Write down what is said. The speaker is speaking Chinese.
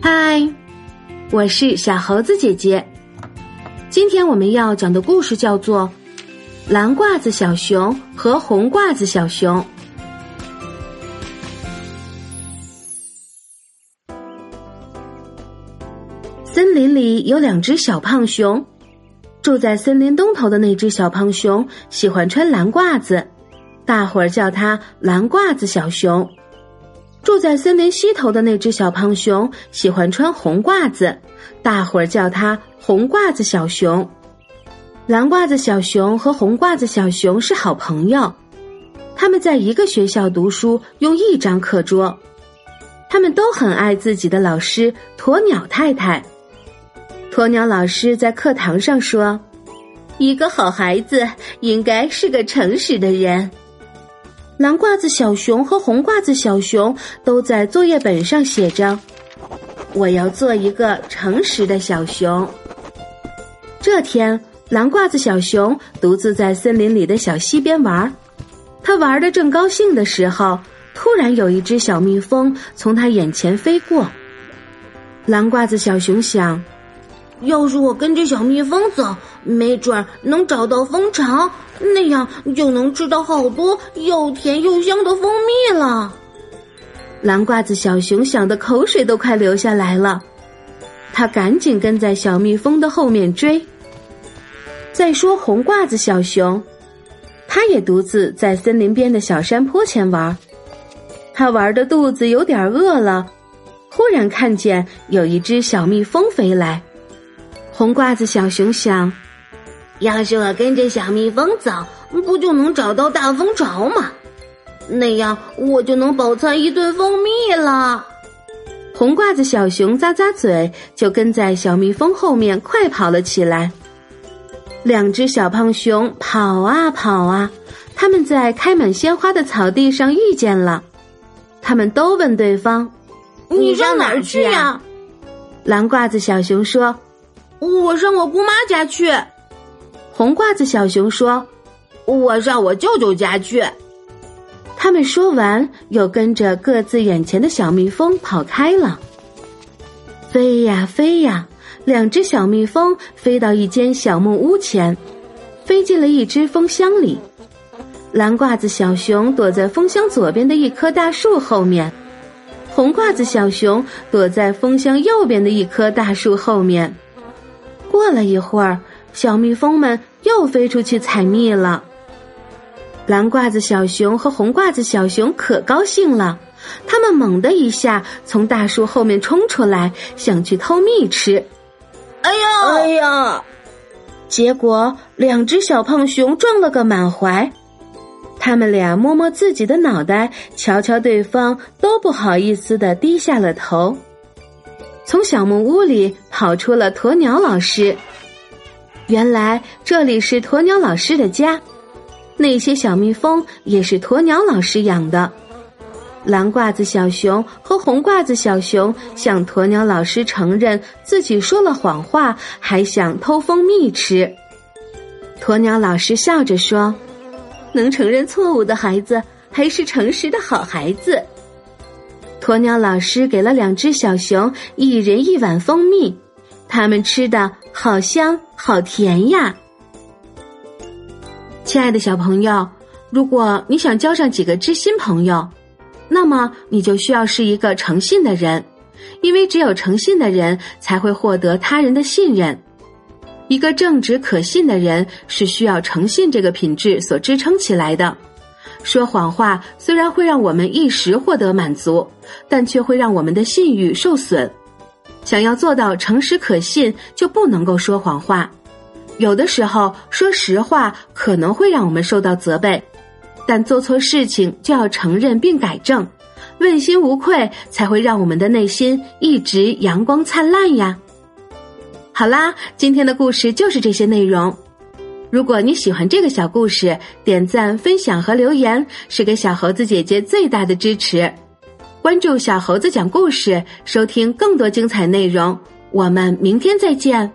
嗨，我是小猴子姐姐。今天我们要讲的故事叫做《蓝褂子小熊和红褂子小熊》。森林里有两只小胖熊，住在森林东头的那只小胖熊喜欢穿蓝褂子，大伙儿叫它蓝褂子小熊。住在森林西头的那只小胖熊喜欢穿红褂子，大伙儿叫它红褂子小熊。蓝褂子小熊和红褂子小熊是好朋友，他们在一个学校读书，用一张课桌。他们都很爱自己的老师鸵鸟太太。鸵鸟老师在课堂上说：“一个好孩子应该是个诚实的人。”蓝褂子小熊和红褂子小熊都在作业本上写着：“我要做一个诚实的小熊。”这天，蓝褂子小熊独自在森林里的小溪边玩，他玩的正高兴的时候，突然有一只小蜜蜂从他眼前飞过。蓝褂子小熊想。要是我跟着小蜜蜂走，没准能找到蜂巢，那样就能吃到好多又甜又香的蜂蜜了。蓝褂子小熊想的口水都快流下来了，他赶紧跟在小蜜蜂的后面追。再说红褂子小熊，他也独自在森林边的小山坡前玩，他玩的肚子有点饿了，忽然看见有一只小蜜蜂飞来。红褂子小熊想：“要是我跟着小蜜蜂走，不就能找到大蜂巢吗？那样我就能饱餐一顿蜂蜜了。”红褂子小熊咂咂嘴，就跟在小蜜蜂后面快跑了起来。两只小胖熊跑啊跑啊，他们在开满鲜花的草地上遇见了。他们都问对方：“你上哪儿去呀？”蓝褂子小熊说。我上我姑妈家去，红褂子小熊说：“我上我舅舅家去。”他们说完，又跟着各自眼前的小蜜蜂跑开了。飞呀飞呀，两只小蜜蜂飞到一间小木屋前，飞进了一只蜂箱里。蓝褂子小熊躲在蜂箱左边的一棵大树后面，红褂子小熊躲在蜂箱右边的一棵大树后面。过了一会儿，小蜜蜂们又飞出去采蜜了。蓝褂子小熊和红褂子小熊可高兴了，他们猛地一下从大树后面冲出来，想去偷蜜吃。哎呀，哎呀！结果两只小胖熊撞了个满怀，他们俩摸摸自己的脑袋，瞧瞧对方，都不好意思的低下了头。从小木屋里跑出了鸵鸟老师。原来这里是鸵鸟老师的家，那些小蜜蜂也是鸵鸟老师养的。蓝褂子小熊和红褂子小熊向鸵鸟老师承认自己说了谎话，还想偷蜂蜜吃。鸵鸟老师笑着说：“能承认错误的孩子，还是诚实的好孩子。”鸵鸟老师给了两只小熊一人一碗蜂蜜，它们吃的好香好甜呀！亲爱的小朋友，如果你想交上几个知心朋友，那么你就需要是一个诚信的人，因为只有诚信的人才会获得他人的信任。一个正直可信的人是需要诚信这个品质所支撑起来的。说谎话虽然会让我们一时获得满足，但却会让我们的信誉受损。想要做到诚实可信，就不能够说谎话。有的时候说实话可能会让我们受到责备，但做错事情就要承认并改正，问心无愧才会让我们的内心一直阳光灿烂呀。好啦，今天的故事就是这些内容。如果你喜欢这个小故事，点赞、分享和留言是给小猴子姐姐最大的支持。关注小猴子讲故事，收听更多精彩内容。我们明天再见。